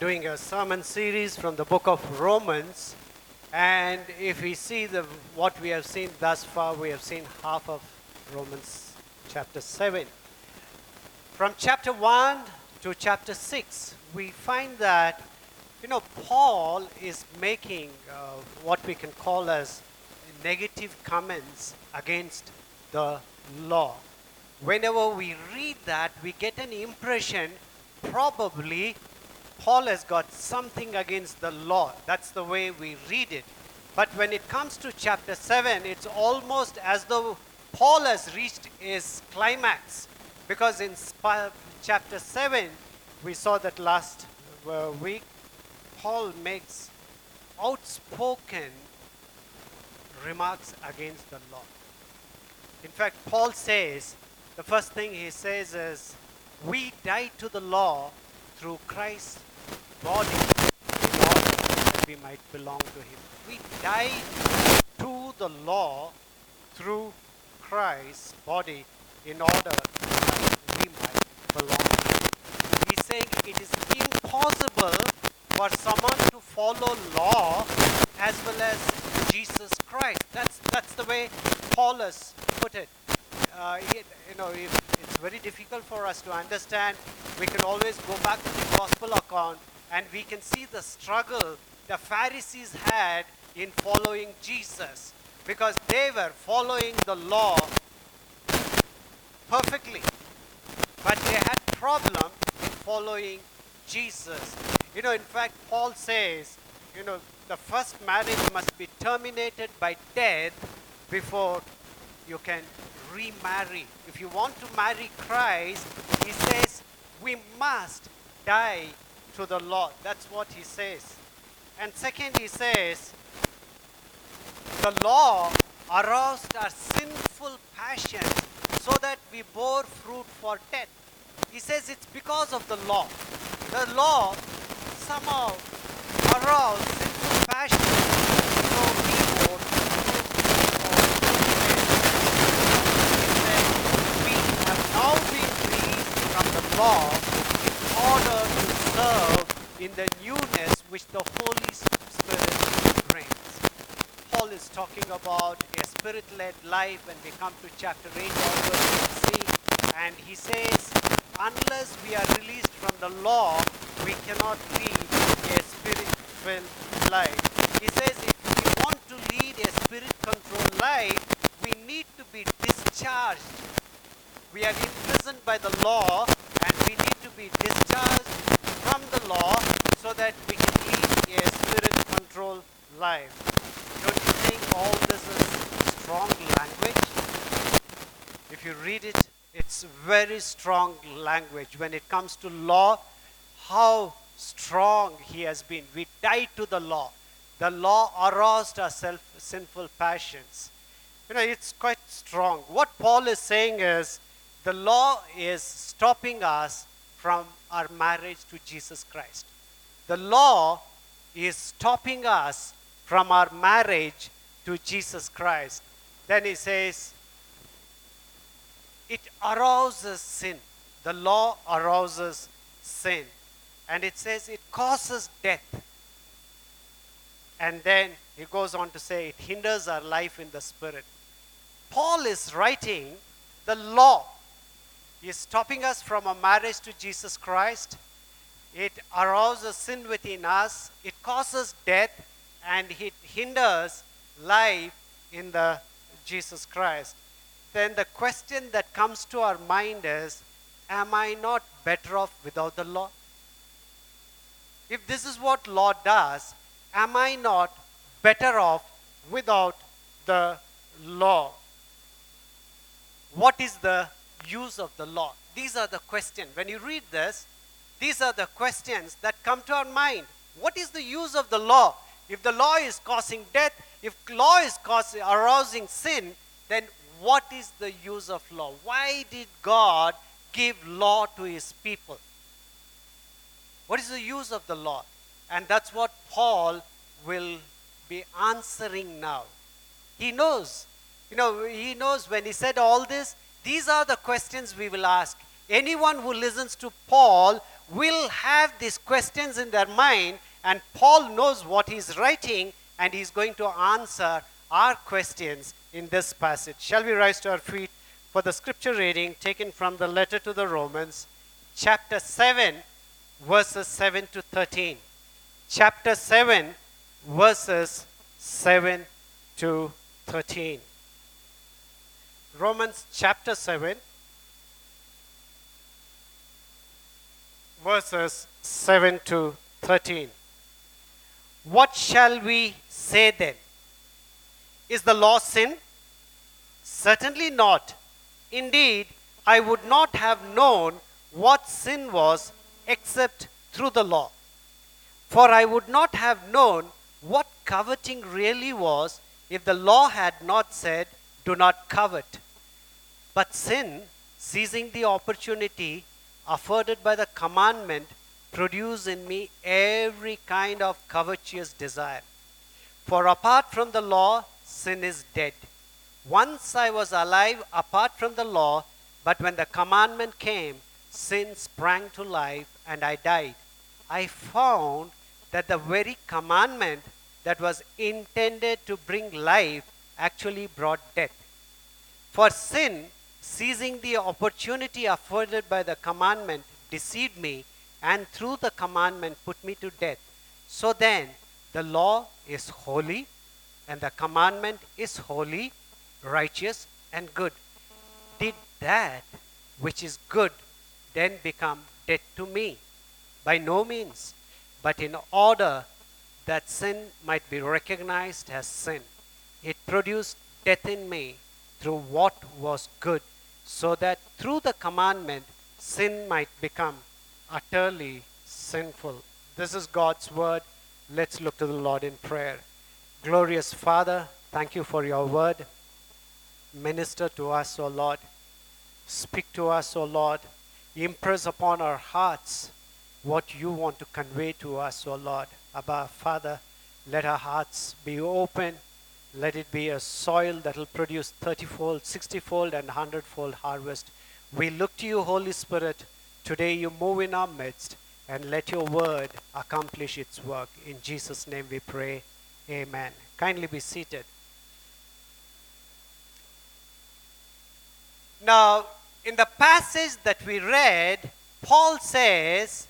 doing a sermon series from the book of Romans. And if we see the, what we have seen thus far, we have seen half of Romans chapter 7. From chapter 1 to chapter 6, we find that, you know, Paul is making uh, what we can call as negative comments against the law. Whenever we read that, we get an impression probably Paul has got something against the law. That's the way we read it. But when it comes to chapter 7, it's almost as though Paul has reached his climax. Because in chapter 7, we saw that last uh, week, Paul makes outspoken remarks against the law. In fact, Paul says, the first thing he says is, We died to the law through Christ's body we might belong to him. We died to the law through Christ's body in order that we might belong to him. He's saying it is impossible for someone to follow law as well as Jesus Christ. That's, that's the way Paul has put it. Uh, it you know, it, it's very difficult for us to understand. We can always go back to the gospel account and we can see the struggle the Pharisees had in following Jesus because they were following the law perfectly. But they had problem in following Jesus. You know in fact Paul says you know the first marriage must be terminated by death before you can remarry. If you want to marry Christ he says we must die to the Lord. That's what he says. And second, he says, the law aroused our sinful passion so that we bore fruit for death. He says it's because of the law. The law somehow aroused sinful passion. so we serve in the newness which the Holy Spirit brings. Paul is talking about a spirit led life when we come to chapter 8 onwards, see, and he says, unless we are released from the law, we cannot lead a spirit filled life. He says, if we want to lead a spirit controlled life, we need to be discharged. We are imprisoned by the law and we need to be discharged from the law so that we can lead a spirit controlled life. Don't you think all this is strong language? If you read it, it's very strong language. When it comes to law, how strong he has been. We died to the law. The law aroused our self sinful passions. You know, it's quite strong. What Paul is saying is the law is stopping us from our marriage to Jesus Christ. The law is stopping us from our marriage to Jesus Christ. Then he says, it arouses sin. The law arouses sin. And it says it causes death. And then he goes on to say it hinders our life in the spirit. Paul is writing the law is stopping us from a marriage to Jesus Christ. It arouses sin within us. It causes death and it hinders life in the Jesus Christ. Then the question that comes to our mind is Am I not better off without the law? If this is what law does, am I not better off without the law? What is the use of the law? These are the questions. When you read this, these are the questions that come to our mind. What is the use of the law? If the law is causing death, if law is causing arousing sin, then what is the use of law? Why did God give law to his people? What is the use of the law? And that's what Paul will be answering now. He knows. You know, he knows when he said all this, these are the questions we will ask. Anyone who listens to Paul will have these questions in their mind, and Paul knows what he's writing, and he's going to answer our questions in this passage. Shall we rise to our feet for the scripture reading taken from the letter to the Romans, chapter 7, verses 7 to 13? Chapter 7, verses 7 to 13. Romans chapter 7, verses 7 to 13. What shall we say then? Is the law sin? Certainly not. Indeed, I would not have known what sin was except through the law. For I would not have known what coveting really was if the law had not said, Do not covet. But sin, seizing the opportunity afforded by the commandment, produced in me every kind of covetous desire. For apart from the law, sin is dead. Once I was alive apart from the law, but when the commandment came, sin sprang to life and I died. I found that the very commandment that was intended to bring life actually brought death. For sin, seizing the opportunity afforded by the commandment, deceived me and through the commandment put me to death. So then, the law is holy and the commandment is holy, righteous, and good. Did that which is good then become dead to me? By no means, but in order that sin might be recognized as sin, it produced death in me through what was good, so that through the commandment sin might become utterly sinful. This is God's word. Let's look to the Lord in prayer. Glorious Father, thank you for your word. Minister to us, O Lord. Speak to us, O Lord. Impress upon our hearts what you want to convey to us, O Lord. Abba, Father, let our hearts be open. Let it be a soil that will produce 30 fold, 60 fold, and 100 fold harvest. We look to you, Holy Spirit. Today you move in our midst and let your word accomplish its work. In Jesus' name we pray. Amen. Kindly be seated. Now, in the passage that we read, Paul says,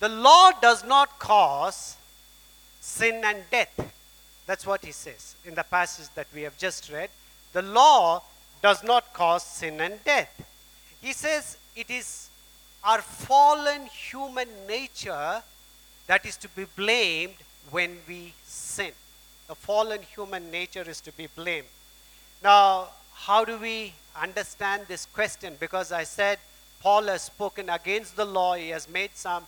the law does not cause sin and death. That's what he says in the passage that we have just read. The law does not cause sin and death. He says it is our fallen human nature that is to be blamed when we sin. The fallen human nature is to be blamed. Now, how do we understand this question? Because I said Paul has spoken against the law, he has made some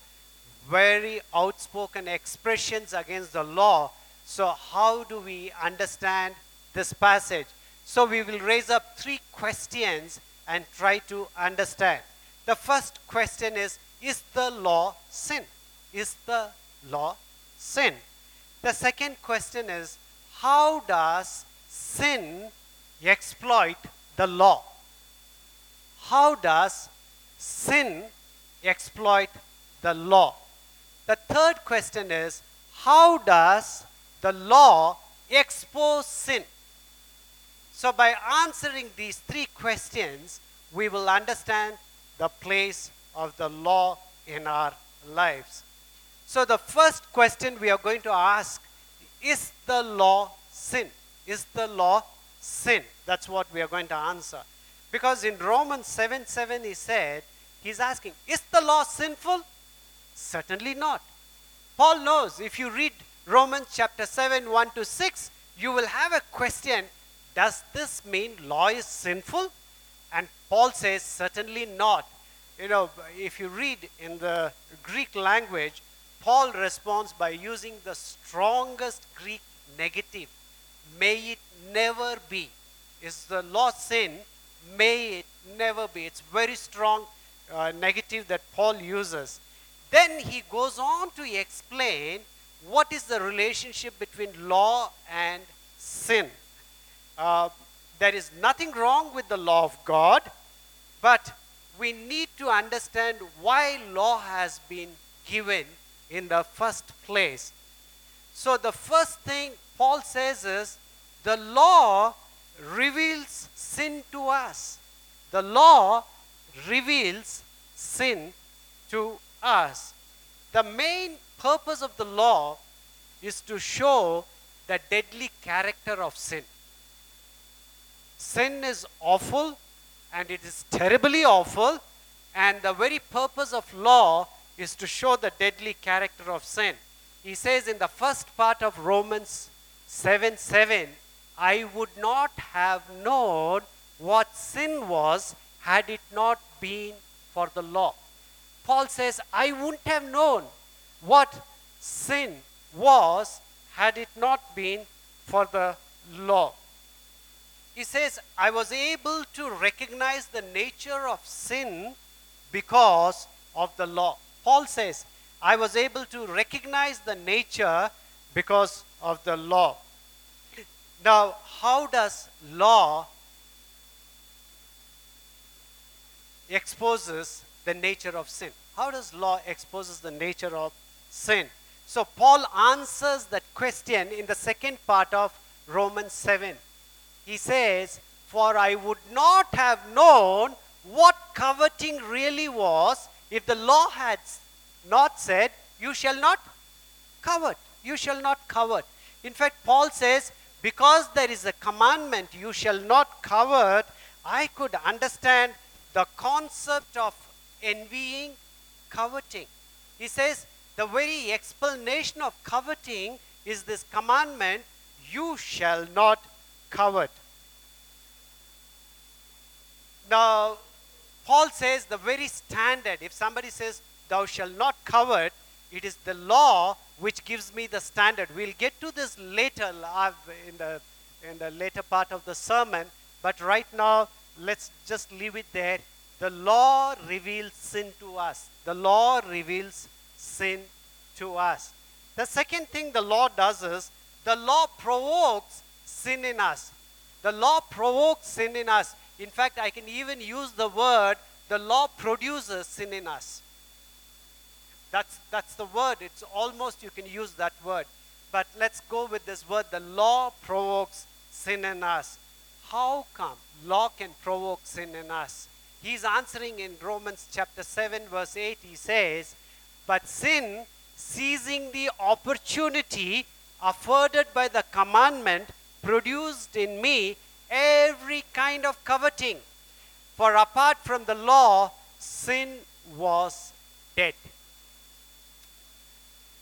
very outspoken expressions against the law. So, how do we understand this passage? So, we will raise up three questions and try to understand. The first question is Is the law sin? Is the law sin? The second question is How does sin exploit the law? How does sin exploit the law? The third question is how does the law expose sin? So, by answering these three questions, we will understand the place of the law in our lives. So, the first question we are going to ask is the law sin? Is the law sin? That's what we are going to answer. Because in Romans 7 7, he said, he's asking, Is the law sinful? Certainly not. Paul knows if you read Romans chapter 7 1 to 6, you will have a question Does this mean law is sinful? And Paul says, Certainly not. You know, if you read in the Greek language, Paul responds by using the strongest Greek negative. May it never be. Is the law sin? May it never be. It's very strong uh, negative that Paul uses. Then he goes on to explain what is the relationship between law and sin. Uh, there is nothing wrong with the law of God, but we need to understand why law has been given in the first place. So, the first thing Paul says is the law reveals sin to us. The law reveals sin to us. The main purpose of the law is to show the deadly character of sin. Sin is awful and it is terribly awful, and the very purpose of law is to show the deadly character of sin. He says in the first part of Romans 7 7, I would not have known what sin was had it not been for the law. Paul says, I wouldn't have known what sin was had it not been for the law. He says, I was able to recognize the nature of sin because of the law. Paul says, I was able to recognize the nature because of the law. Now, how does law exposes the nature of sin? How does law exposes the nature of sin? So Paul answers that question in the second part of Romans 7. He says, For I would not have known what coveting really was if the law had not said, You shall not covet. You shall not covet. In fact, Paul says, Because there is a commandment, you shall not covet, I could understand the concept of envying, coveting. He says, the very explanation of coveting is this commandment you shall not covet. Now, Paul says the very standard, if somebody says, Thou shalt not covet, it is the law which gives me the standard. We'll get to this later in the, in the later part of the sermon, but right now, let's just leave it there. The law reveals sin to us. The law reveals sin to us. The second thing the law does is the law provokes sin in us. The law provokes sin in us. In fact, I can even use the word the law produces sin in us. That's, that's the word. It's almost you can use that word. But let's go with this word. The law provokes sin in us. How come law can provoke sin in us? He's answering in Romans chapter 7, verse 8. He says, But sin, seizing the opportunity afforded by the commandment, produced in me every kind of coveting. For apart from the law, sin was dead.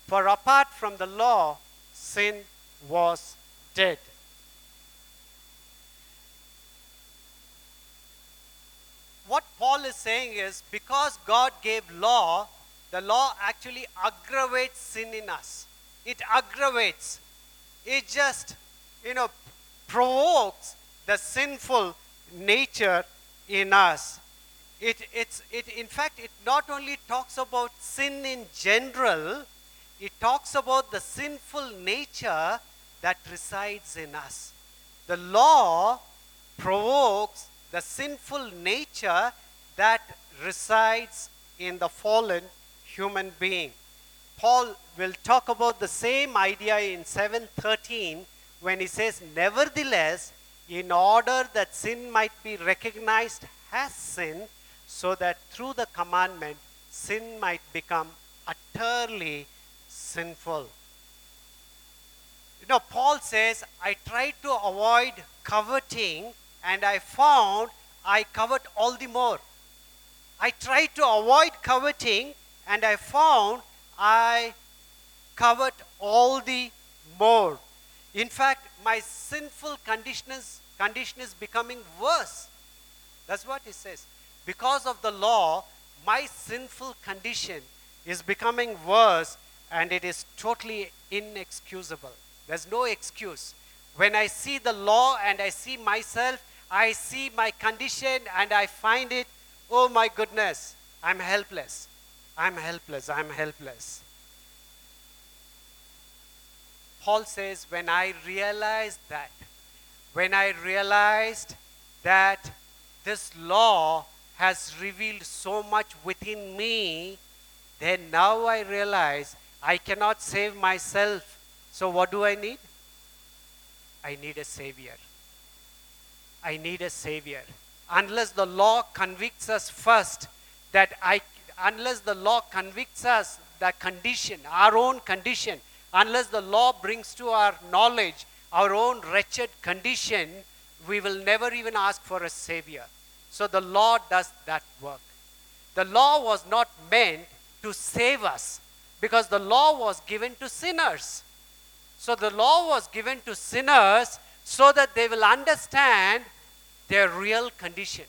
For apart from the law, sin was dead. what Paul is saying is because God gave law, the law actually aggravates sin in us. It aggravates. It just, you know, provokes the sinful nature in us. It, it's, it, in fact, it not only talks about sin in general, it talks about the sinful nature that resides in us. The law provokes the sinful nature that resides in the fallen human being. Paul will talk about the same idea in 713 when he says, Nevertheless, in order that sin might be recognized as sin, so that through the commandment sin might become utterly sinful. You know, Paul says, I tried to avoid coveting and I found I covet all the more. I tried to avoid coveting and I found I covet all the more. In fact, my sinful condition is, condition is becoming worse. That's what he says. Because of the law, my sinful condition is becoming worse and it is totally inexcusable. There's no excuse. When I see the law and I see myself, I see my condition and I find it, oh my goodness, I'm helpless. I'm helpless. I'm helpless. Paul says, when I realized that, when I realized that this law has revealed so much within me, then now I realize I cannot save myself. So, what do I need? I need a Savior. I need a Savior. Unless the law convicts us first, that I, unless the law convicts us the condition, our own condition, unless the law brings to our knowledge our own wretched condition, we will never even ask for a Savior. So the law does that work. The law was not meant to save us because the law was given to sinners. So the law was given to sinners so that they will understand their real condition.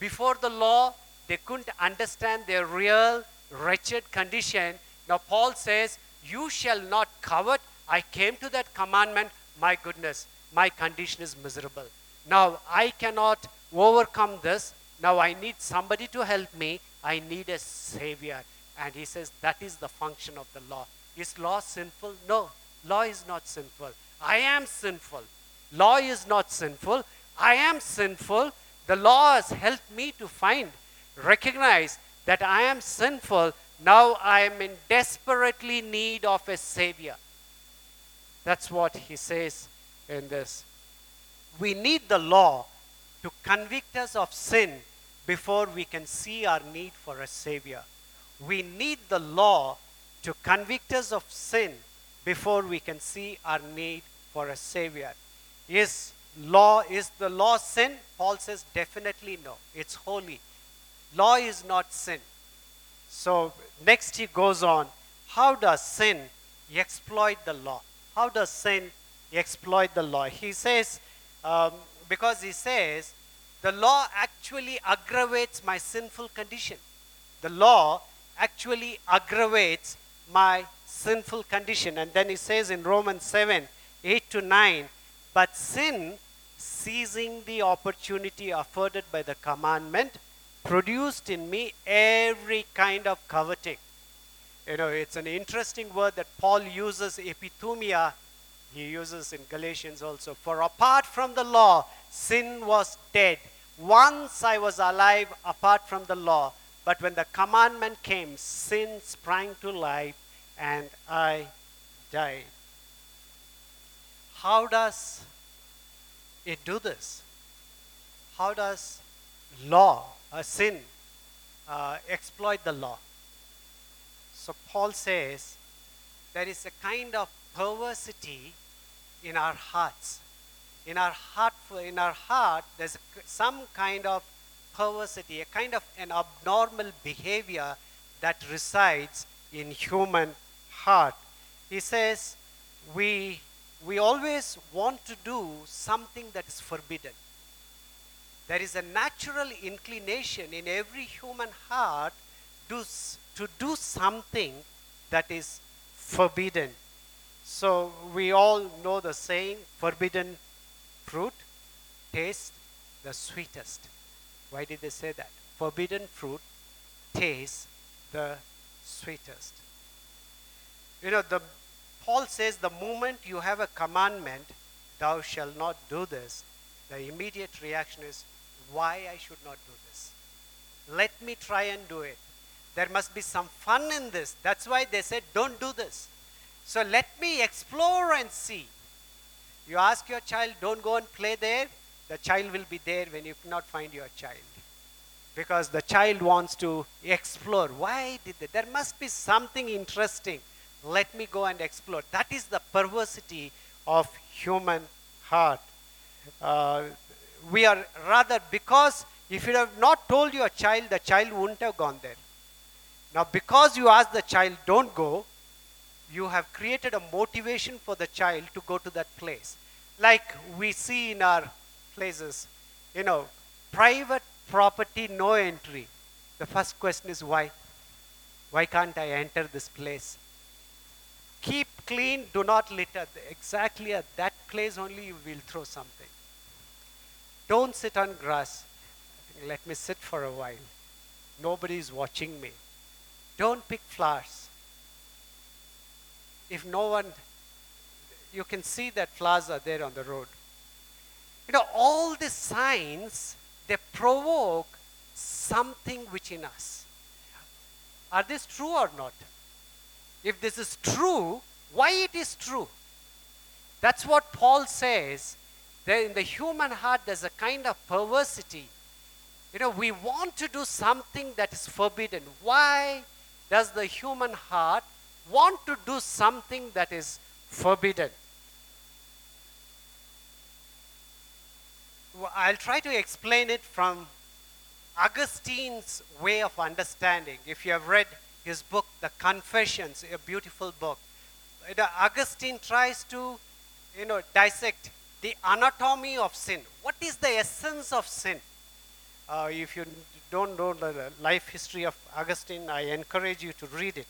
Before the law, they couldn't understand their real wretched condition. Now, Paul says, You shall not covet. I came to that commandment. My goodness, my condition is miserable. Now, I cannot overcome this. Now, I need somebody to help me. I need a savior. And he says, That is the function of the law. Is law sinful? No. Law is not sinful. I am sinful. Law is not sinful. I am sinful. The law has helped me to find, recognize that I am sinful. Now I am in desperately need of a Savior. That's what he says in this. We need the law to convict us of sin before we can see our need for a Savior. We need the law to convict us of sin before we can see our need for a savior. Is law is the law sin? Paul says definitely no. It's holy. Law is not sin. So next he goes on. How does sin exploit the law? How does sin exploit the law? He says, um, because he says, the law actually aggravates my sinful condition. The law actually aggravates my sinful condition. And then he says in Romans 7 8 to 9, but sin, seizing the opportunity afforded by the commandment, produced in me every kind of coveting. You know, it's an interesting word that Paul uses, epithumia, he uses in Galatians also. For apart from the law, sin was dead. Once I was alive apart from the law, but when the commandment came, sin sprang to life and I died. How does it do this? How does law, a sin, uh, exploit the law? So Paul says there is a kind of perversity in our hearts. In our heart, in our heart, there's some kind of perversity, a kind of an abnormal behavior that resides in human heart. He says, we, we always want to do something that is forbidden. There is a natural inclination in every human heart to, to do something that is forbidden. So we all know the saying forbidden fruit tastes the sweetest. Why did they say that? Forbidden fruit tastes the sweetest. You know, the, Paul says the moment you have a commandment, thou shalt not do this, the immediate reaction is, why I should not do this? Let me try and do it. There must be some fun in this. That's why they said, don't do this. So let me explore and see. You ask your child, don't go and play there, the child will be there when you cannot find your child. Because the child wants to explore. Why did they? There must be something interesting let me go and explore. That is the perversity of human heart. Uh, we are rather, because if you have not told your child, the child wouldn't have gone there. Now, because you ask the child, don't go, you have created a motivation for the child to go to that place. Like we see in our places, you know, private property, no entry. The first question is why? Why can't I enter this place? keep clean, do not litter. Exactly at that place only you will throw something. Don't sit on grass. Let me sit for a while. Nobody is watching me. Don't pick flowers. If no one, you can see that flowers are there on the road. You know, all these signs, they provoke something which in us. Are this true or not? If this is true, why it is true? That's what Paul says. That in the human heart, there's a kind of perversity. You know, we want to do something that is forbidden. Why does the human heart want to do something that is forbidden? Well, I'll try to explain it from Augustine's way of understanding. If you have read his book, The Confessions, a beautiful book, Augustine tries to, you know, dissect the anatomy of sin. What is the essence of sin? Uh, if you don't know the life history of Augustine, I encourage you to read it.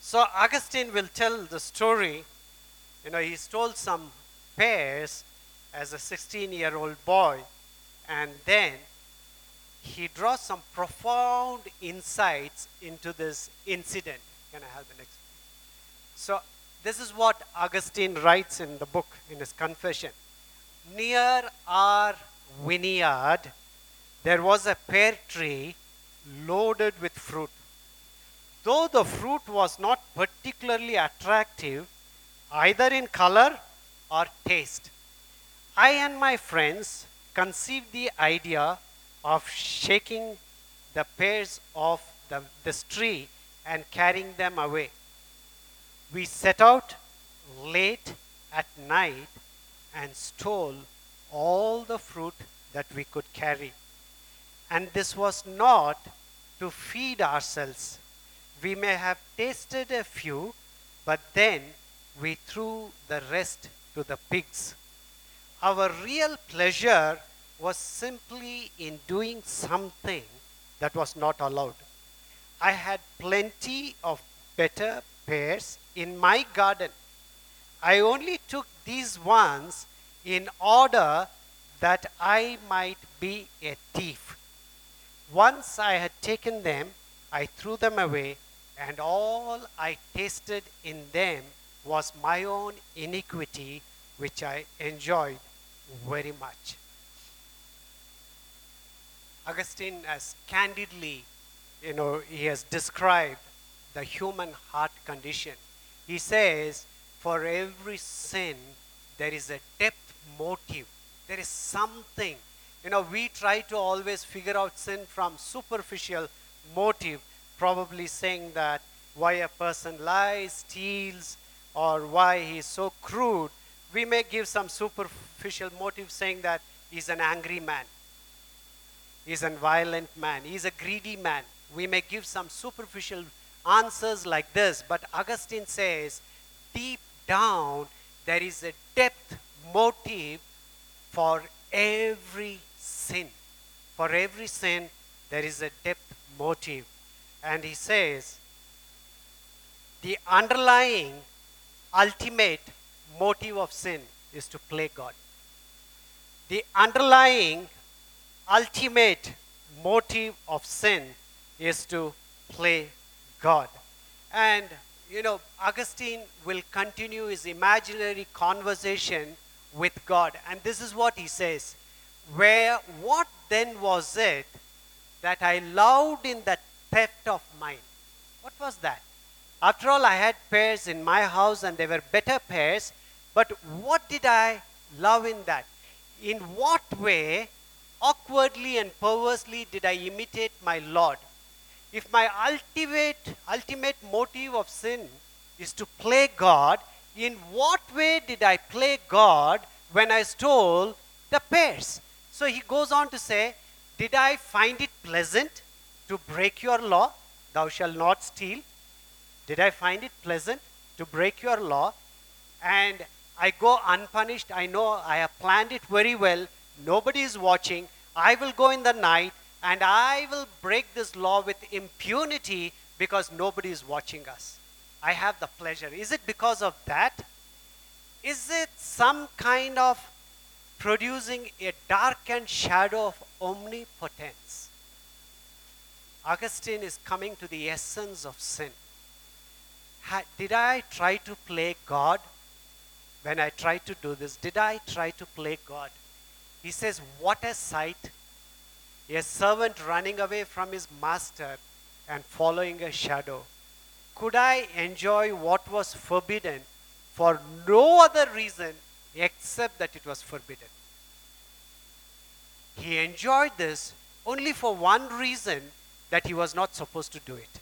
So Augustine will tell the story. You know, he stole some pears as a 16 year old boy, and then he draws some profound insights into this incident. Can I have the next? So, this is what Augustine writes in the book, in his confession. Near our vineyard, there was a pear tree loaded with fruit. Though the fruit was not particularly attractive, either in color or taste, I and my friends conceived the idea of shaking the pears off the, this tree and carrying them away. We set out late at night and stole all the fruit that we could carry. And this was not to feed ourselves. We may have tasted a few, but then we threw the rest to the pigs. Our real pleasure was simply in doing something that was not allowed. I had plenty of better pears in my garden. I only took these ones in order that I might be a thief. Once I had taken them, I threw them away, and all I tasted in them was my own iniquity, which I enjoyed very much. Augustine has candidly, you know, he has described the human heart condition. He says, for every sin, there is a depth motive. There is something. You know, we try to always figure out sin from superficial motive, probably saying that why a person lies, steals, or why he is so crude we may give some superficial motive saying that he's an angry man, he's a violent man, he's a greedy man. We may give some superficial answers like this, but Augustine says deep down there is a depth motive for every sin. For every sin, there is a depth motive. And he says the underlying ultimate motive of sin is to play God. The underlying ultimate motive of sin is to play God. And, you know, Augustine will continue his imaginary conversation with God. And this is what he says Where, what then was it that I loved in that theft of mine? What was that? After all, I had pears in my house and they were better pears but what did I love in that? In what way, awkwardly and perversely, did I imitate my Lord? If my ultimate, ultimate motive of sin is to play God, in what way did I play God when I stole the pears? So he goes on to say, Did I find it pleasant to break your law? Thou shalt not steal. Did I find it pleasant to break your law? And I go unpunished. I know I have planned it very well. Nobody is watching. I will go in the night and I will break this law with impunity because nobody is watching us. I have the pleasure. Is it because of that? Is it some kind of producing a darkened shadow of omnipotence? Augustine is coming to the essence of sin. did I try to play God? when I tried to do this, did I try to play God? He says, What a sight! A servant running away from his master and following a shadow. Could I enjoy what was forbidden for no other reason except that it was forbidden? He enjoyed this only for one reason that he was not supposed to do it.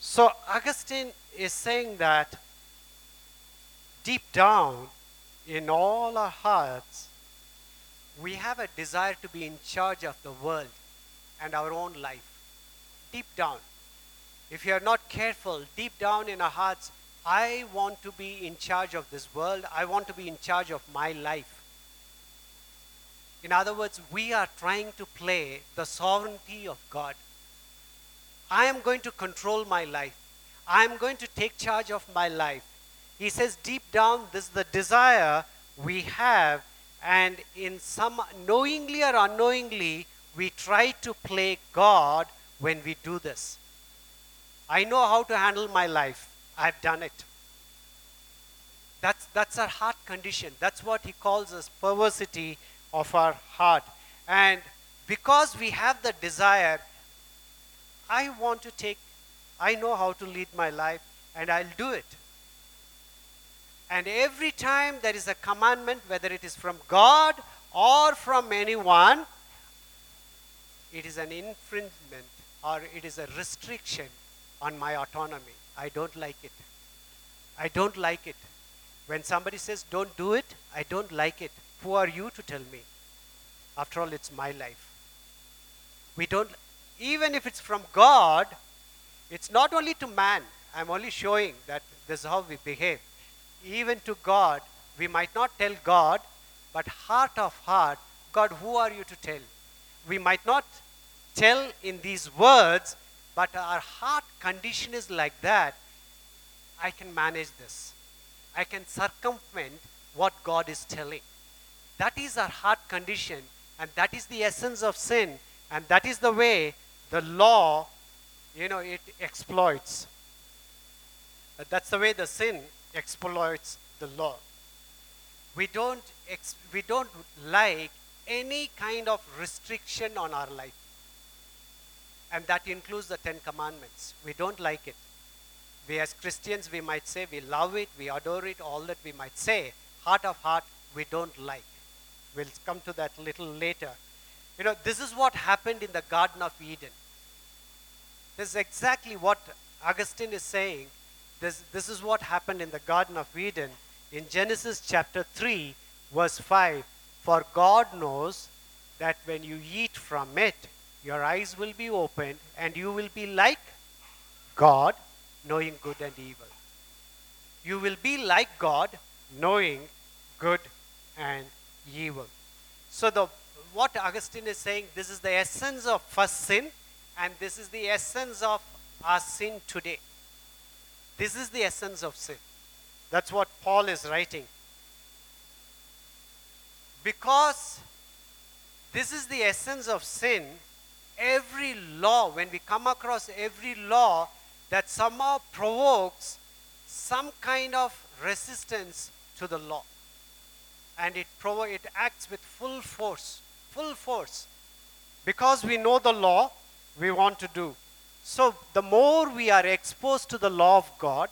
So Augustine is saying that deep down in all our hearts, we have a desire to be in charge of the world and our own life. Deep down. If you are not careful, deep down in our hearts, I want to be in charge of this world. I want to be in charge of my life. In other words, we are trying to play the sovereignty of God. I am going to control my life. I am going to take charge of my life. He says, deep down, this is the desire we have, and in some knowingly or unknowingly, we try to play God when we do this. I know how to handle my life. I've done it. That's, that's our heart condition. That's what he calls us perversity of our heart. And because we have the desire, I want to take, I know how to lead my life, and I'll do it. And every time there is a commandment, whether it is from God or from anyone, it is an infringement or it is a restriction on my autonomy. I don't like it. I don't like it. When somebody says, don't do it, I don't like it. Who are you to tell me? After all, it's my life. We don't, even if it's from God, it's not only to man. I'm only showing that this is how we behave. Even to God, we might not tell God, but heart of heart, God, who are you to tell? We might not tell in these words, but our heart condition is like that. I can manage this. I can circumvent what God is telling. That is our heart condition, and that is the essence of sin, and that is the way the law, you know, it exploits. That's the way the sin exploits the law. We don't, ex- we don't like any kind of restriction on our life. And that includes the Ten Commandments. We don't like it. We as Christians, we might say we love it, we adore it, all that we might say. Heart of heart, we don't like. We'll come to that a little later. You know, this is what happened in the Garden of Eden. This is exactly what Augustine is saying. This, this is what happened in the Garden of Eden. In Genesis chapter 3, verse 5, for God knows that when you eat from it, your eyes will be opened and you will be like God, knowing good and evil. You will be like God, knowing good and evil. So the what Augustine is saying, this is the essence of first sin, and this is the essence of our sin today. This is the essence of sin. That's what Paul is writing. Because this is the essence of sin, every law, when we come across every law that somehow provokes some kind of resistance to the law, and it, provo- it acts with full force, full force. Because we know the law, we want to do. So, the more we are exposed to the law of God,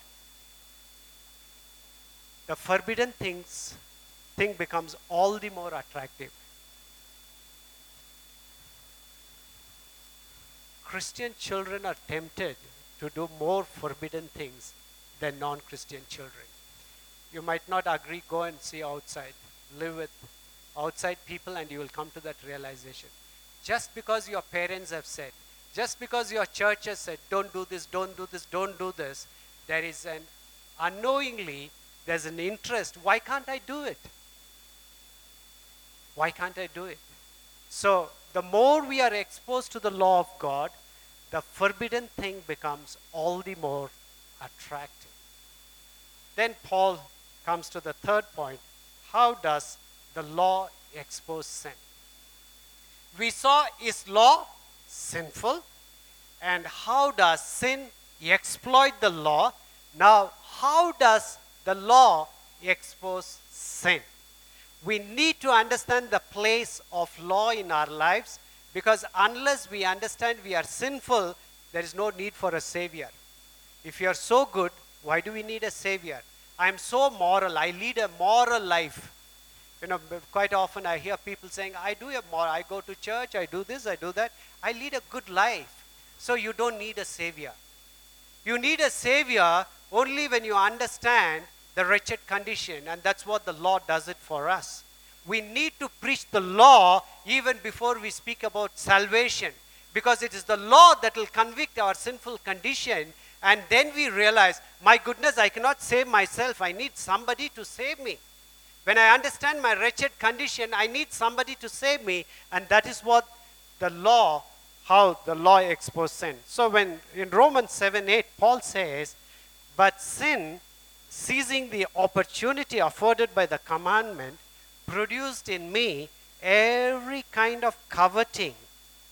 the forbidden things thing becomes all the more attractive. Christian children are tempted to do more forbidden things than non Christian children. You might not agree, go and see outside, live with outside people, and you will come to that realization. Just because your parents have said, just because your church has said, don't do this, don't do this, don't do this, there is an unknowingly, there's an interest. Why can't I do it? Why can't I do it? So, the more we are exposed to the law of God, the forbidden thing becomes all the more attractive. Then Paul comes to the third point how does the law expose sin? We saw is law sinful, and how does sin exploit the law? Now, how does the law expose sin? We need to understand the place of law in our lives Because unless we understand we are sinful, there is no need for a savior. If you are so good, why do we need a savior? I am so moral. I lead a moral life. You know, quite often I hear people saying, I do a moral. I go to church. I do this. I do that. I lead a good life. So you don't need a savior. You need a savior only when you understand the wretched condition, and that's what the law does it for us. We need to preach the law even before we speak about salvation, because it is the law that will convict our sinful condition, and then we realize, my goodness, I cannot save myself. I need somebody to save me. When I understand my wretched condition, I need somebody to save me, and that is what the law, how the law exposed sin. So when in Romans 7 8, Paul says, But sin, seizing the opportunity afforded by the commandment, produced in me every kind of coveting,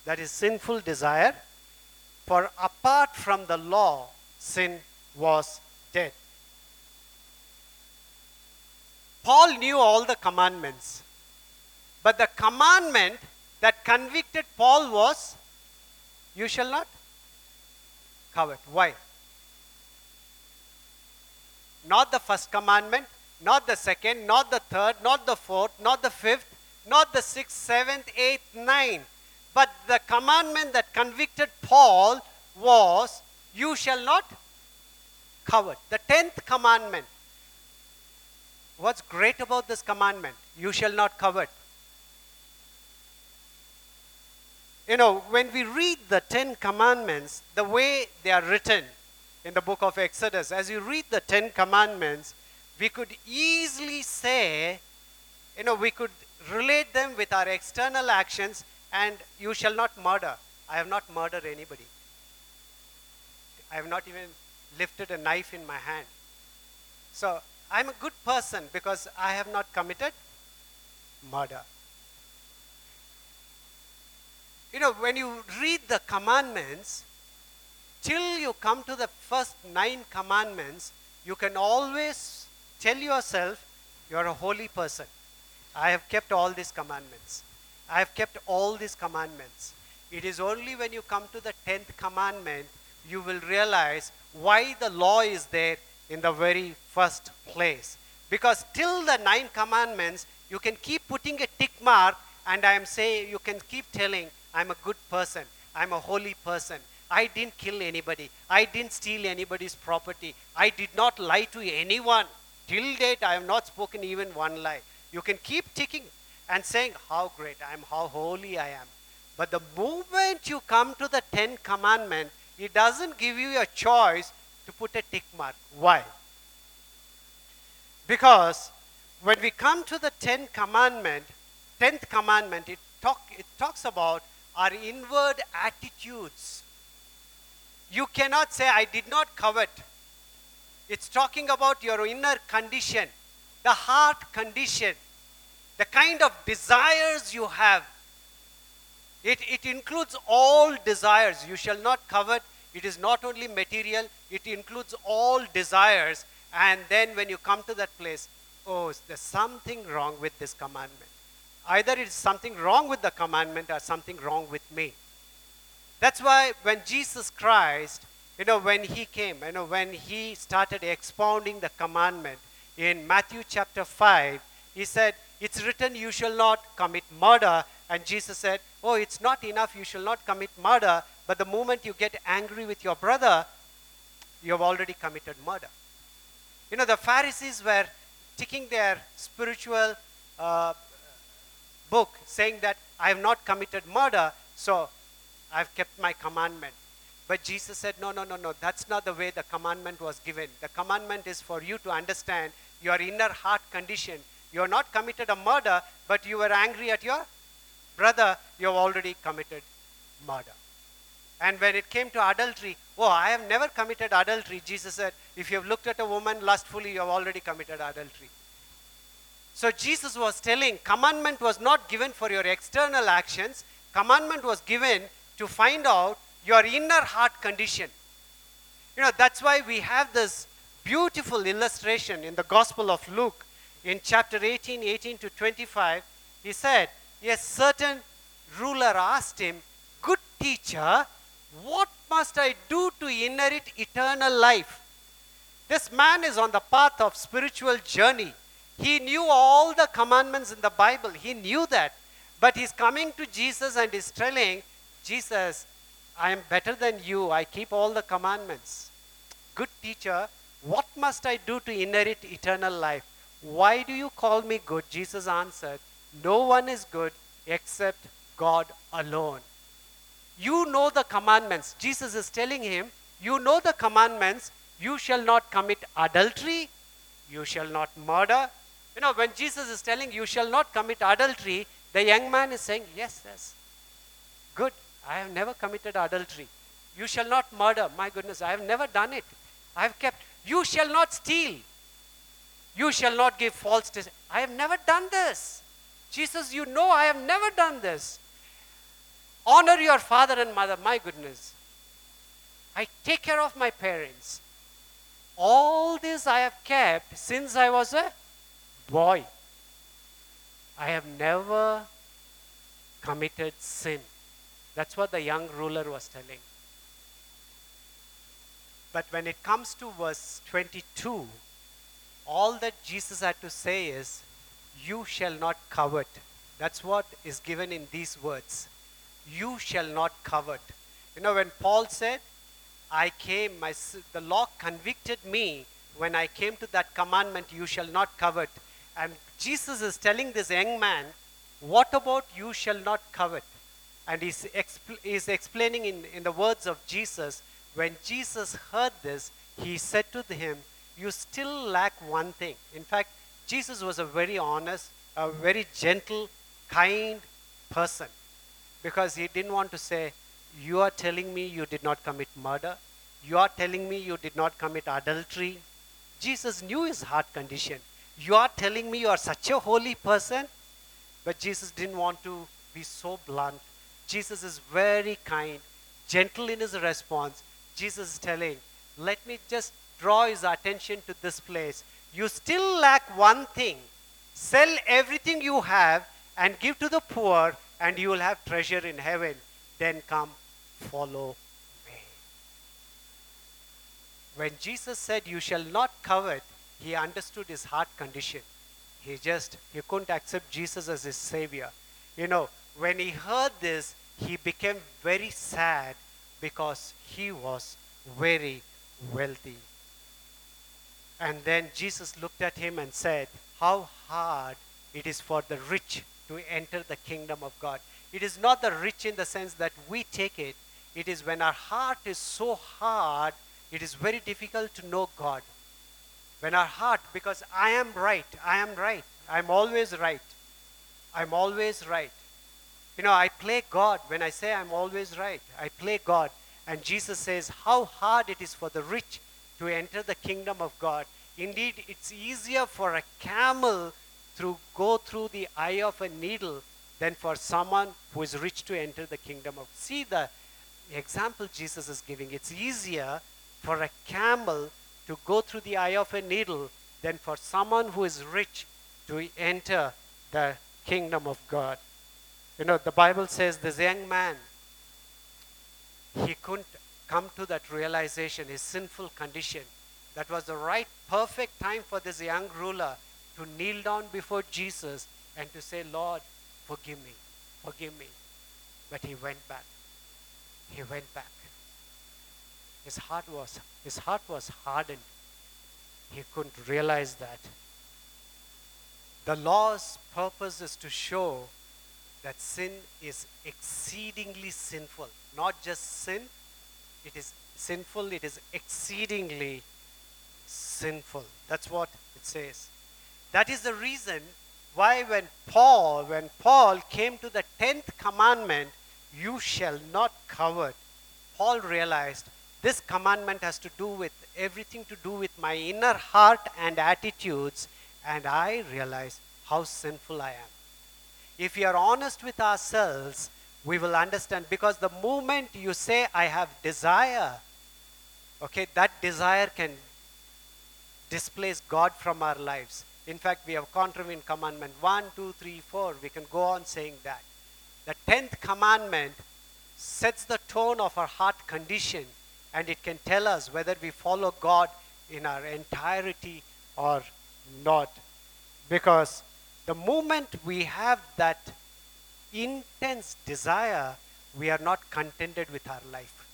that is sinful desire, for apart from the law, sin was dead. Paul knew all the commandments. But the commandment that convicted Paul was, You shall not covet. Why? Not the first commandment, not the second, not the third, not the fourth, not the fifth, not the sixth, seventh, eighth, ninth. But the commandment that convicted Paul was, You shall not covet. The tenth commandment. What's great about this commandment? You shall not covet. You know, when we read the Ten Commandments, the way they are written in the book of Exodus, as you read the Ten Commandments, we could easily say, you know, we could relate them with our external actions and you shall not murder. I have not murdered anybody. I have not even lifted a knife in my hand. So I'm a good person because I have not committed murder. You know, when you read the commandments, till you come to the first nine commandments, you can always tell yourself you're a holy person. I have kept all these commandments. I have kept all these commandments. It is only when you come to the tenth commandment you will realize why the law is there in the very first place. Because till the nine commandments, you can keep putting a tick mark, and I am saying, you can keep telling, I'm a good person, I'm a holy person. I didn't kill anybody, I didn't steal anybody's property, I did not lie to anyone. Till date, I have not spoken even one lie. You can keep ticking and saying how great I am, how holy I am. But the moment you come to the Ten Commandment, it doesn't give you a choice to put a tick mark. Why? Because when we come to the Ten Commandment, Tenth Commandment, it, talk, it talks about our inward attitudes. You cannot say, I did not covet. It's talking about your inner condition, the heart condition, the kind of desires you have. It, it includes all desires. You shall not covet. It is not only material, it includes all desires. And then when you come to that place, oh, there's something wrong with this commandment. Either it's something wrong with the commandment or something wrong with me. That's why when Jesus Christ, you know, when he came, you know, when he started expounding the commandment in Matthew chapter 5, he said, It's written, you shall not commit murder. And Jesus said, Oh, it's not enough, you shall not commit murder. But the moment you get angry with your brother, you have already committed murder. You know, the Pharisees were ticking their spiritual uh, book saying that I have not committed murder, so I've kept my commandment. But Jesus said, No, no, no, no, that's not the way the commandment was given. The commandment is for you to understand your inner heart condition. You have not committed a murder, but you were angry at your brother, you have already committed murder. And when it came to adultery, oh, I have never committed adultery. Jesus said, if you have looked at a woman lustfully, you have already committed adultery. So Jesus was telling, commandment was not given for your external actions. Commandment was given to find out your inner heart condition. You know, that's why we have this beautiful illustration in the Gospel of Luke in chapter 18, 18 to 25. He said, A certain ruler asked him, Good teacher, what must I do to inherit eternal life? This man is on the path of spiritual journey. He knew all the commandments in the Bible. He knew that. But he's coming to Jesus and is telling, Jesus, I am better than you. I keep all the commandments. Good teacher, what must I do to inherit eternal life? Why do you call me good? Jesus answered, No one is good except God alone. You know the commandments. Jesus is telling him, You know the commandments. You shall not commit adultery. You shall not murder. You know, when Jesus is telling you shall not commit adultery, the young man is saying, Yes, yes. Good. I have never committed adultery. You shall not murder. My goodness, I have never done it. I have kept. You shall not steal. You shall not give false testimony. I have never done this. Jesus, you know I have never done this. Honor your father and mother. My goodness. I take care of my parents. All this I have kept since I was a boy. I have never committed sin. That's what the young ruler was telling. But when it comes to verse 22, all that Jesus had to say is, You shall not covet. That's what is given in these words. You shall not covet. You know, when Paul said, I came, my, the law convicted me when I came to that commandment, you shall not covet. And Jesus is telling this young man, What about you shall not covet? And he's, expl- he's explaining in, in the words of Jesus, when Jesus heard this, he said to him, You still lack one thing. In fact, Jesus was a very honest, a very gentle, kind person because he didn't want to say, You are telling me you did not commit murder. You are telling me you did not commit adultery. Jesus knew his heart condition. You are telling me you are such a holy person. But Jesus didn't want to be so blunt. Jesus is very kind, gentle in his response. Jesus is telling, Let me just draw his attention to this place. You still lack one thing. Sell everything you have and give to the poor, and you will have treasure in heaven. Then come, follow me. When Jesus said, You shall not covet, he understood his heart condition. He just, he couldn't accept Jesus as his savior. You know, when he heard this, he became very sad because he was very wealthy. And then Jesus looked at him and said, How hard it is for the rich to enter the kingdom of God. It is not the rich in the sense that we take it, it is when our heart is so hard, it is very difficult to know God. When our heart, because I am right, I am right, I'm always right, I'm always right. You know, I play God when I say I'm always right. I play God. And Jesus says how hard it is for the rich to enter the kingdom of God. Indeed, it's easier for a camel to go through the eye of a needle than for someone who is rich to enter the kingdom of see the example jesus is giving. It's easier for a camel to go through the eye of a needle than for someone who is rich to enter the kingdom of god. You know the bible says this young man he couldn't come to that realization his sinful condition. That was the right perfect time for this young ruler to kneel down before jesus and to say lord forgive me forgive me. But he went back. He went back. His heart was his heart was hardened. He couldn't realize that. The law's purpose is to show that sin is exceedingly sinful. Not just sin it is sinful it is exceedingly sinful. That's what it says that is the reason why when paul when paul came to the 10th commandment you shall not covet paul realized this commandment has to do with everything to do with my inner heart and attitudes and i realize how sinful i am. If we are honest with ourselves we will understand because the moment you say i have desire okay that desire can displace god from our lives in fact we have contravened commandment 1 2 3 4 we can go on saying that the 10th commandment sets the tone of our heart condition and it can tell us whether we follow God in our entirety or not. Because the moment we have that intense desire, we are not contented with our life.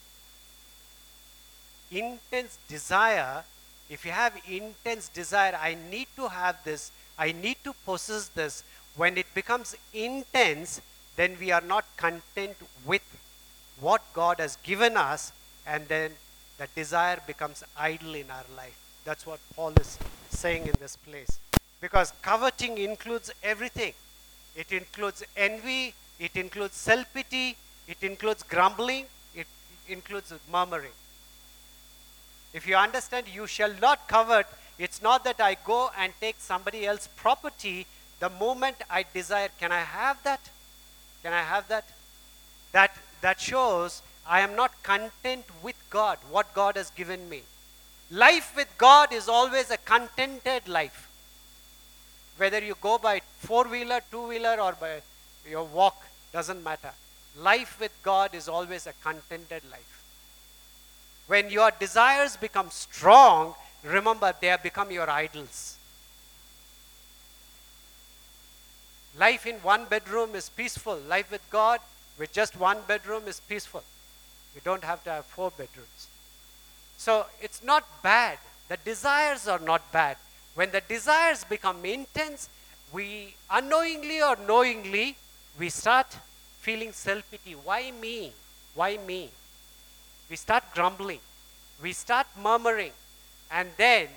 Intense desire, if you have intense desire, I need to have this, I need to possess this. When it becomes intense, then we are not content with what God has given us, and then the desire becomes idol in our life. That's what Paul is saying in this place. Because coveting includes everything. It includes envy, it includes self pity, it includes grumbling, it includes murmuring. If you understand, you shall not covet, it's not that I go and take somebody else's property. The moment I desire, can I have that? Can I have that? That, that shows I am not content with God, what God has given me. Life with God is always a contented life whether you go by four wheeler, two wheeler, or by your walk, doesn't matter. Life with God is always a contented life. When your desires become strong, remember they have become your idols. Life in one bedroom is peaceful. Life with God, with just one bedroom, is peaceful. You don't have to have four bedrooms. So it's not bad. The desires are not bad. When the desires become intense, we unknowingly or knowingly, we start feeling self pity. Why me? Why me? We start grumbling. We start murmuring. And then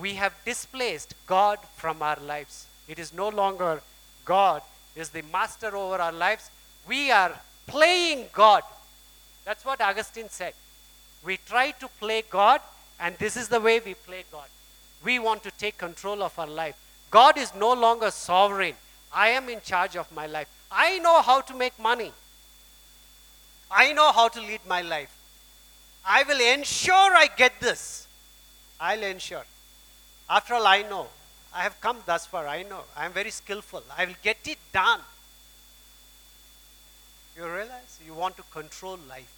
we have displaced God from our lives. It is no longer God is the master over our lives. We are playing God. That's what Augustine said. We try to play God, and this is the way we play God. We want to take control of our life. God is no longer sovereign. I am in charge of my life. I know how to make money. I know how to lead my life. I will ensure I get this. I'll ensure. After all, I know. I have come thus far. I know. I am very skillful. I will get it done. You realize you want to control life.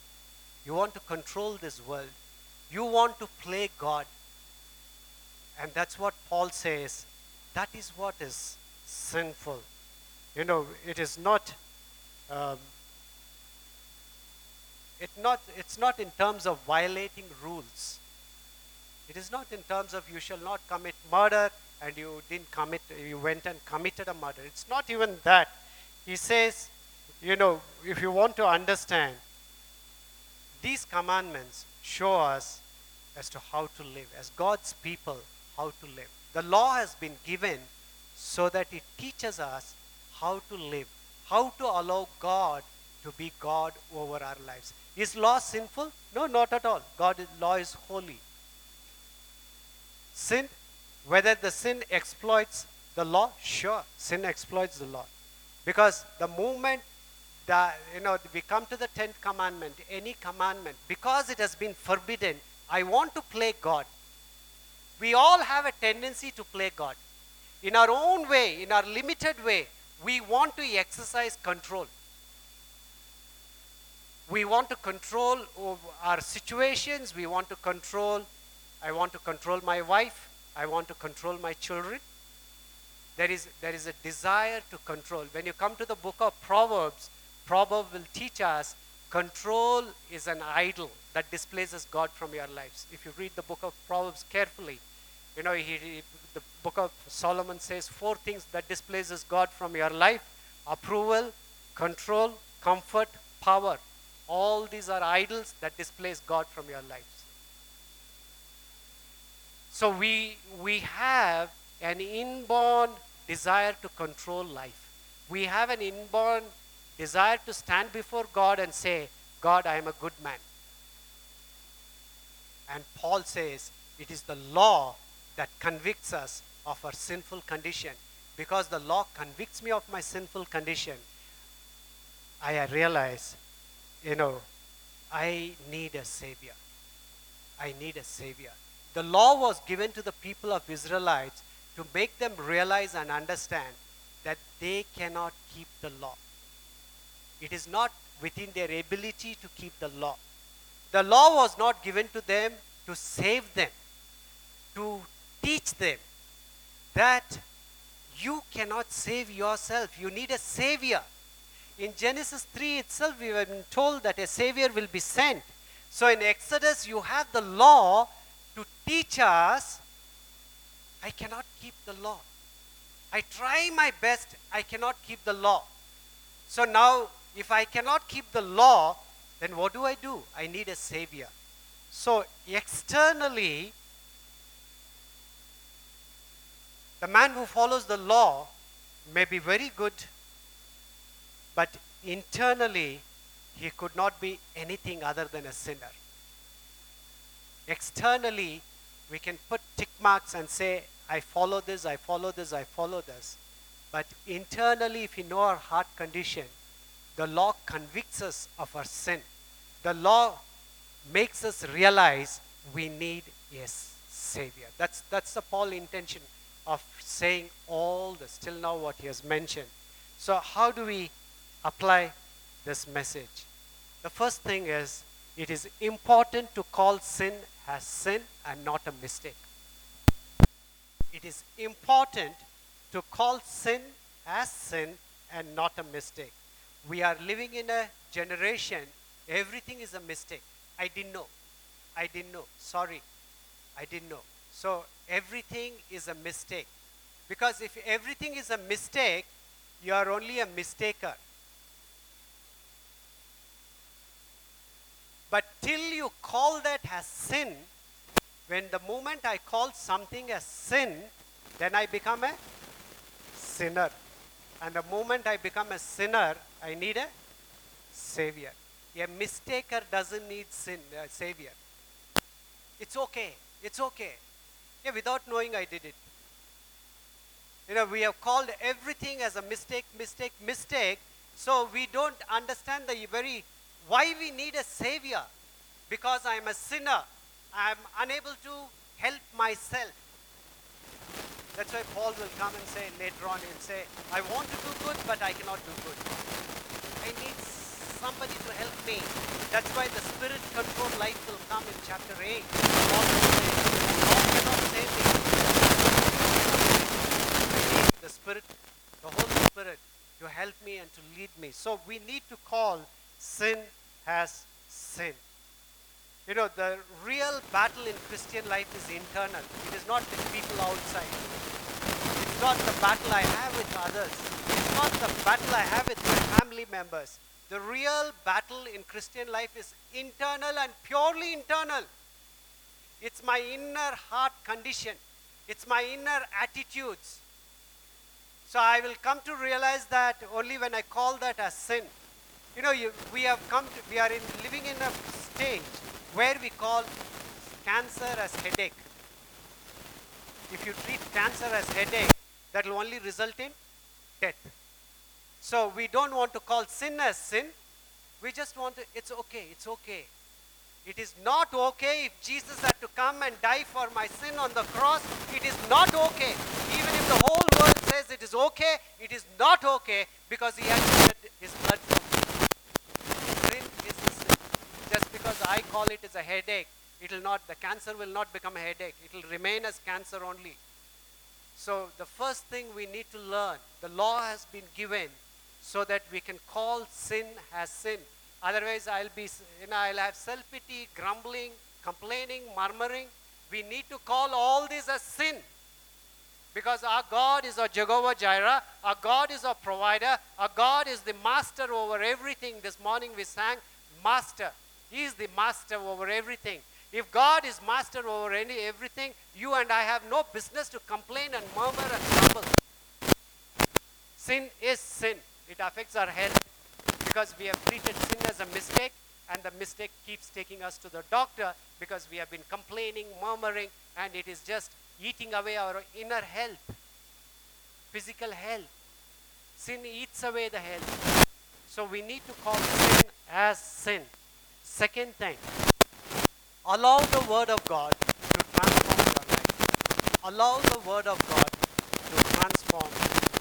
You want to control this world. You want to play God. And that's what Paul says. That is what is sinful. You know, it is not. Um, it not, it's not in terms of violating rules. It is not in terms of you shall not commit murder and you didn't commit, you went and committed a murder. It's not even that. He says, you know, if you want to understand, these commandments show us as to how to live. As God's people, how to live. The law has been given so that it teaches us how to live, how to allow God to be God over our lives. Is law sinful? No, not at all. God law is holy. Sin, whether the sin exploits the law, sure, sin exploits the law. Because the moment that you know we come to the tenth commandment, any commandment, because it has been forbidden, I want to play God. We all have a tendency to play God. In our own way, in our limited way, we want to exercise control. We want to control our situations. We want to control, I want to control my wife. I want to control my children. There is, there is a desire to control. When you come to the book of Proverbs, Proverbs will teach us control is an idol that displaces God from your lives. If you read the book of Proverbs carefully, you know, he, he, the book of Solomon says four things that displaces God from your life approval, control, comfort, power. All these are idols that displace God from your lives. So we, we have an inborn desire to control life. We have an inborn desire to stand before God and say, God, I am a good man. And Paul says, it is the law that convicts us of our sinful condition. Because the law convicts me of my sinful condition, I realize, you know, I need a savior. I need a savior. The law was given to the people of Israelites to make them realize and understand that they cannot keep the law. It is not within their ability to keep the law. The law was not given to them to save them, to teach them that you cannot save yourself. You need a savior. In Genesis 3 itself, we were told that a savior will be sent. So in Exodus, you have the law to teach us I cannot keep the law. I try my best, I cannot keep the law. So now, if I cannot keep the law, then what do I do? I need a savior. So externally, the man who follows the law may be very good, but internally, he could not be anything other than a sinner. Externally, we can put tick marks and say, I follow this, I follow this, I follow this. But internally, if we know our heart condition, the law convicts us of our sin. The law makes us realize we need a Savior. That's, that's the Paul intention of saying all this, till now, what he has mentioned. So, how do we apply this message? The first thing is it is important to call sin as sin and not a mistake. It is important to call sin as sin and not a mistake. We are living in a generation, everything is a mistake. I didn't know. I didn't know. Sorry. I didn't know. So everything is a mistake. Because if everything is a mistake, you are only a mistaker. But till you call that as sin, when the moment I call something as sin, then I become a sinner. And the moment I become a sinner, I need a savior. A mistaker doesn't need sin, a savior. It's okay. It's okay. Yeah, without knowing I did it. You know, we have called everything as a mistake, mistake, mistake. So we don't understand the very why we need a savior. Because I am a sinner. I am unable to help myself. That's why Paul will come and say later on, he'll say, I want to do good, but I cannot do good. I need somebody to help me. That's why the spirit controlled life will come in chapter 8. Paul cannot save me. The spirit, the Holy Spirit to help me and to lead me. So we need to call sin as sin. You know, the real battle in Christian life is internal. It is not with people outside. It's not the battle I have with others. It's not the battle I have with my family members. The real battle in Christian life is internal and purely internal. It's my inner heart condition. It's my inner attitudes. So I will come to realize that only when I call that as sin. You know, you, we have come to, we are in, living in a stage where we call cancer as headache. If you treat cancer as headache, that will only result in death. So we don't want to call sin as sin. We just want to, it's okay, it's okay. It is not okay if Jesus had to come and die for my sin on the cross. It is not okay. Even if the whole world says it is okay, it is not okay because he has shed his blood for me. Sin is a sin. Just because I call it as a headache, it will not, the cancer will not become a headache. It will remain as cancer only. So the first thing we need to learn, the law has been given so that we can call sin as sin. Otherwise, I'll be, you know, I'll have self-pity, grumbling, complaining, murmuring. We need to call all this as sin. Because our God is our Jehovah Jireh, our God is our provider, our God is the master over everything. This morning we sang, Master. He is the master over everything. If God is master over any everything, you and I have no business to complain and murmur and grumble. Sin is sin. It affects our health because we have treated sin as a mistake and the mistake keeps taking us to the doctor because we have been complaining, murmuring, and it is just eating away our inner health, physical health. Sin eats away the health. So we need to call sin as sin. Second thing, allow the Word of God to transform your life. Allow the Word of God to transform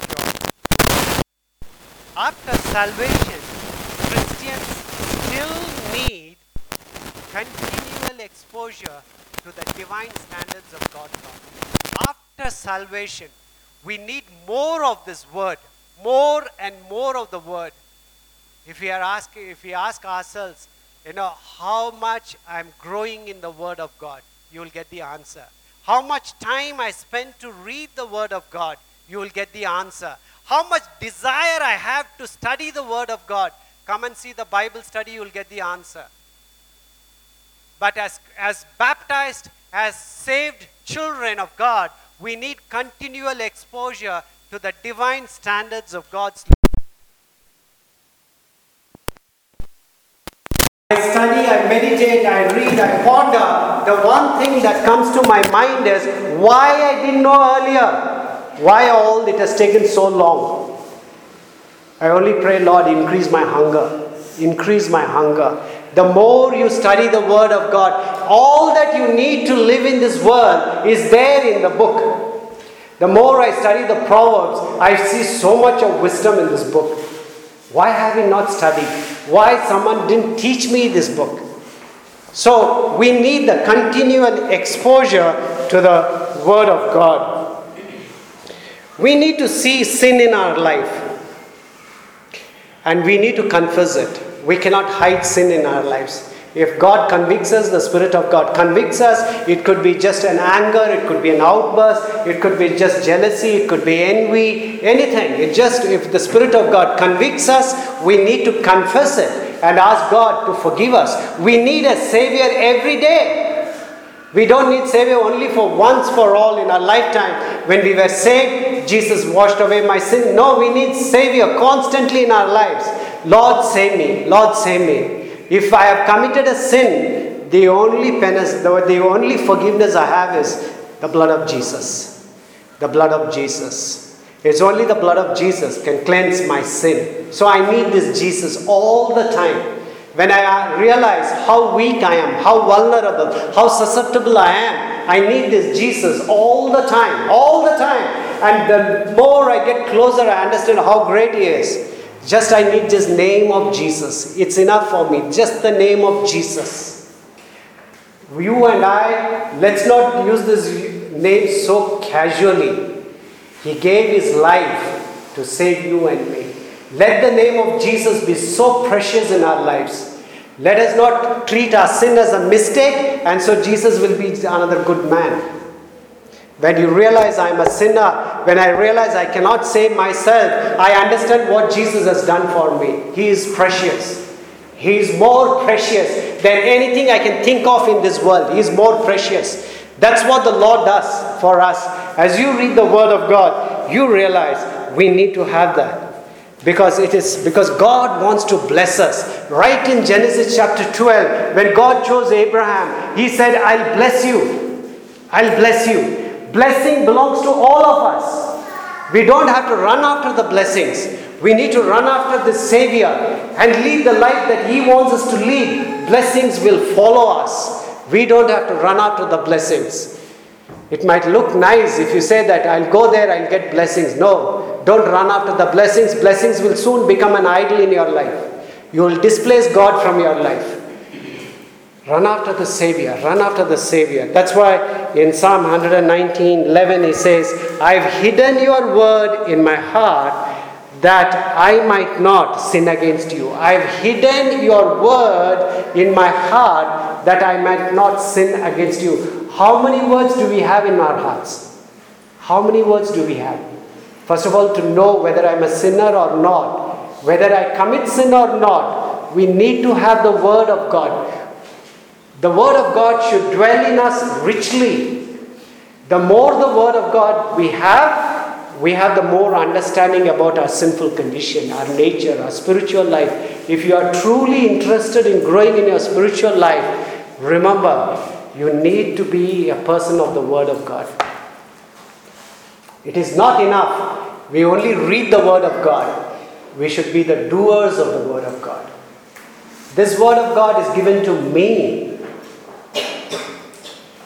your life. After salvation, Christians still need continual exposure to the divine standards of God's law. After salvation, we need more of this word, more and more of the word. If we are asking, if we ask ourselves, you know, how much I'm growing in the word of God, you will get the answer. How much time I spend to read the word of God, you will get the answer. How much desire I have to study the word of God, come and see the Bible study, you will get the answer. But as, as baptized, as saved children of God, we need continual exposure to the divine standards of God's I study, I meditate, I read, I ponder. The one thing that comes to my mind is why I didn't know earlier. Why all it has taken so long. I only pray, Lord, increase my hunger. Increase my hunger. The more you study the Word of God, all that you need to live in this world is there in the book. The more I study the Proverbs, I see so much of wisdom in this book. Why have we not studied? Why someone didn't teach me this book? So we need the continual exposure to the Word of God. We need to see sin in our life and we need to confess it. We cannot hide sin in our lives. If God convicts us, the Spirit of God convicts us, it could be just an anger, it could be an outburst, it could be just jealousy, it could be envy, anything. It just, if the Spirit of God convicts us, we need to confess it and ask God to forgive us. We need a Savior every day. We don't need Savior only for once for all in our lifetime. When we were saved, Jesus washed away my sin. No, we need Savior constantly in our lives. Lord, save me. Lord, save me. If I have committed a sin, the only penance, the, only forgiveness I have is the blood of Jesus. The blood of Jesus. It's only the blood of Jesus can cleanse my sin. So I need this Jesus all the time. When I uh, realize how weak I am, how vulnerable, how susceptible I am, I need this Jesus all the time, all the time. And the more I get closer, I understand how great He is. Just I need just name of Jesus. It's enough for me. Just the name of Jesus. You and I, let's not use this name so casually. He gave his life to save you and me. Let the name of Jesus be so precious in our lives. Let us not treat our sin as a mistake, and so Jesus will be another good man. When you realize I'm a sinner, when I realize I cannot save myself, I understand what Jesus has done for me. He is precious. He is more precious than anything I can think of in this world. He is more precious. That's what the Lord does for us. As you read the Word of God, you realize we need to have that. Because it is because God wants to bless us. Right in Genesis chapter 12, when God chose Abraham, He said, I'll bless you. I'll bless you. Blessing belongs to all of us. We don't have to run after the blessings. We need to run after the Savior and lead the life that He wants us to lead. Blessings will follow us. We don't have to run after the blessings. It might look nice if you say that I'll go there, I'll get blessings. No, don't run after the blessings. Blessings will soon become an idol in your life. You will displace God from your life. Run after the Savior. Run after the Savior. That's why in Psalm 119 11 he says, I've hidden your word in my heart that I might not sin against you. I've hidden your word in my heart that I might not sin against you. How many words do we have in our hearts? How many words do we have? First of all, to know whether I'm a sinner or not, whether I commit sin or not, we need to have the word of God. The Word of God should dwell in us richly. The more the Word of God we have, we have the more understanding about our sinful condition, our nature, our spiritual life. If you are truly interested in growing in your spiritual life, remember, you need to be a person of the Word of God. It is not enough. We only read the Word of God. We should be the doers of the Word of God. This Word of God is given to me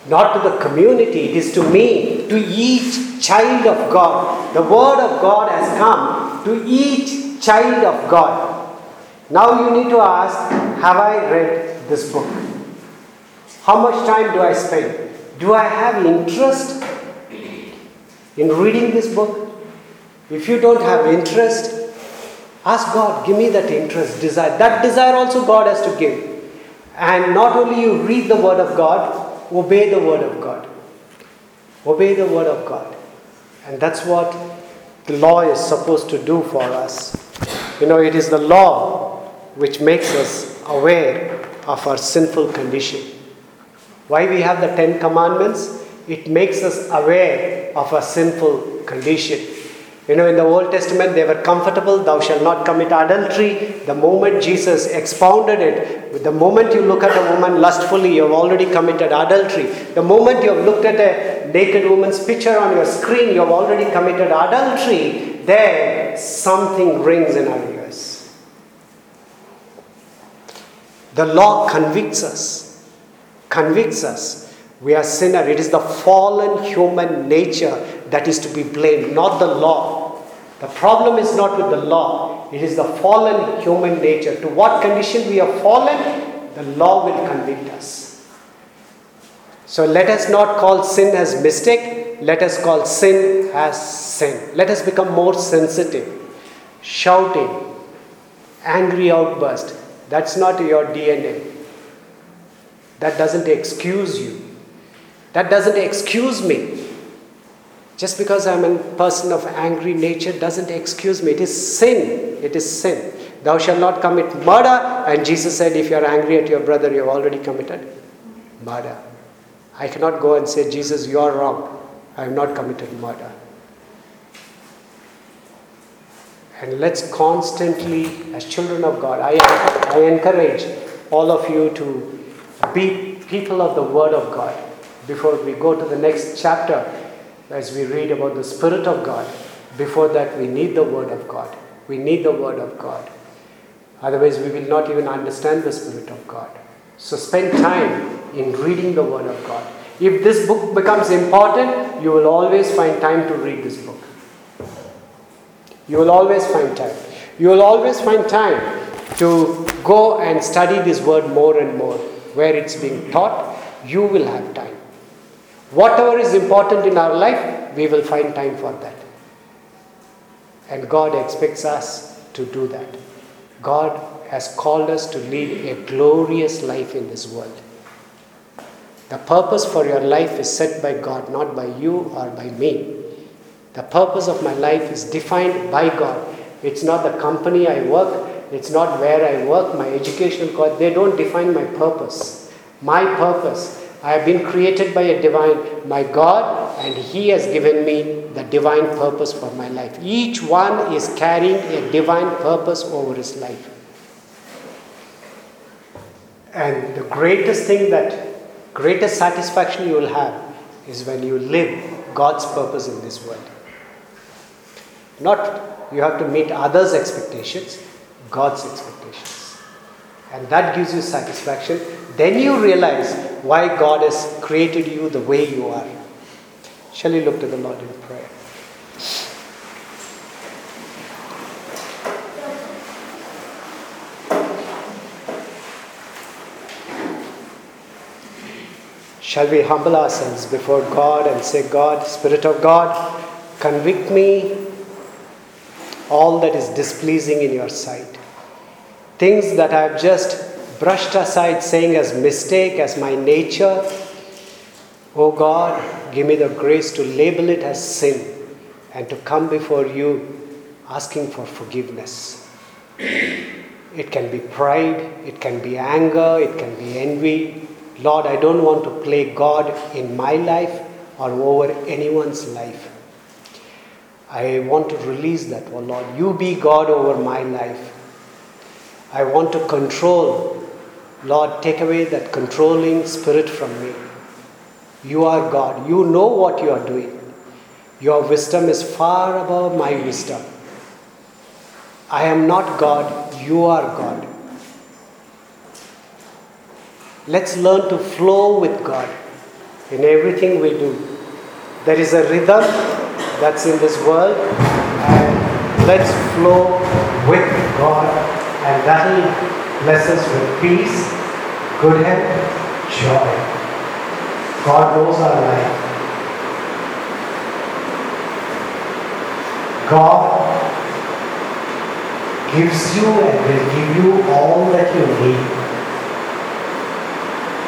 not to the community, it is to me, to each child of God. The Word of God has come to each child of God. Now you need to ask Have I read this book? How much time do I spend? Do I have interest in reading this book? If you don't have interest, ask God, give me that interest, desire. That desire also God has to give. And not only you read the Word of God, obey the Word of God. Obey the Word of God. And that's what the law is supposed to do for us. You know, it is the law which makes us aware of our sinful condition. Why we have the Ten Commandments? It makes us aware of our sinful condition. You know, in the Old Testament, they were comfortable, thou shalt not commit adultery. The moment Jesus expounded it, the moment you look at a woman lustfully, you have already committed adultery. The moment you have looked at a naked woman's picture on your screen, you have already committed adultery. There, something rings in our ears. The law convicts us, convicts us. We are sinner. It is the fallen human nature that is to be blamed, not the law. The problem is not with the law, it is the fallen human nature. To what condition we have fallen, the law will convict us. So let us not call sin as mistake, let us call sin as sin. Let us become more sensitive. Shouting, angry outburst, that's not your DNA. That doesn't excuse you. That doesn't excuse me. Just because I'm a person of angry nature doesn't excuse me. It is sin. It is sin. Thou shalt not commit murder. And Jesus said, if you're angry at your brother, you've already committed murder. I cannot go and say, Jesus, you are wrong. I have not committed murder. And let's constantly, as children of God, I, I encourage all of you to be people of the Word of God. Before we go to the next chapter, as we read about the Spirit of God, before that we need the Word of God. We need the Word of God. Otherwise, we will not even understand the Spirit of God. So spend time in reading the Word of God. If this book becomes important, you will always find time to read this book. You will always find time. You will always find time to go and study this word more and more. Where it's being taught, you will have time. Whatever is important in our life, we will find time for that. And God expects us to do that. God has called us to lead a glorious life in this world. The purpose for your life is set by God, not by you or by me. The purpose of my life is defined by God. It's not the company I work, it's not where I work, my educational course. They don't define my purpose. My purpose. I have been created by a divine, my God, and He has given me the divine purpose for my life. Each one is carrying a divine purpose over his life. And the greatest thing that, greatest satisfaction you will have is when you live God's purpose in this world. Not you have to meet others' expectations, God's expectations. And that gives you satisfaction. Then you realize why God has created you the way you are. Shall we look to the Lord in prayer? Shall we humble ourselves before God and say, God, Spirit of God, convict me all that is displeasing in your sight. Things that I have just brushed aside, saying as mistake, as my nature. Oh God, give me the grace to label it as sin and to come before you asking for forgiveness. It can be pride, it can be anger, it can be envy. Lord, I don't want to play God in my life or over anyone's life. I want to release that. Oh Lord, you be God over my life. I want to control. Lord, take away that controlling spirit from me. You are God. You know what you are doing. Your wisdom is far above my wisdom. I am not God. You are God. Let's learn to flow with God in everything we do. There is a rhythm that's in this world, and let's flow with God and that will bless us with peace, good health, joy. God knows our life. God gives you and will give you all that you need.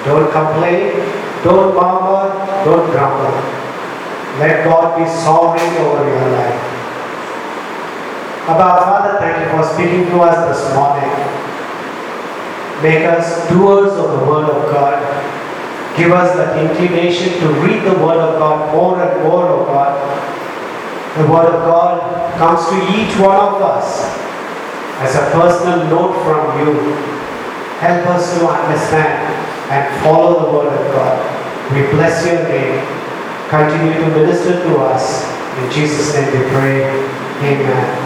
Don't complain, don't murmur, don't grumble. Let God be sovereign over your life. Abba Father, thank you for speaking to us this morning. Make us doers of the Word of God. Give us that inclination to read the Word of God more and more, O God. The Word of God comes to each one of us as a personal note from you. Help us to understand and follow the Word of God. We bless your name. Continue to minister to us. In Jesus' name we pray. Amen.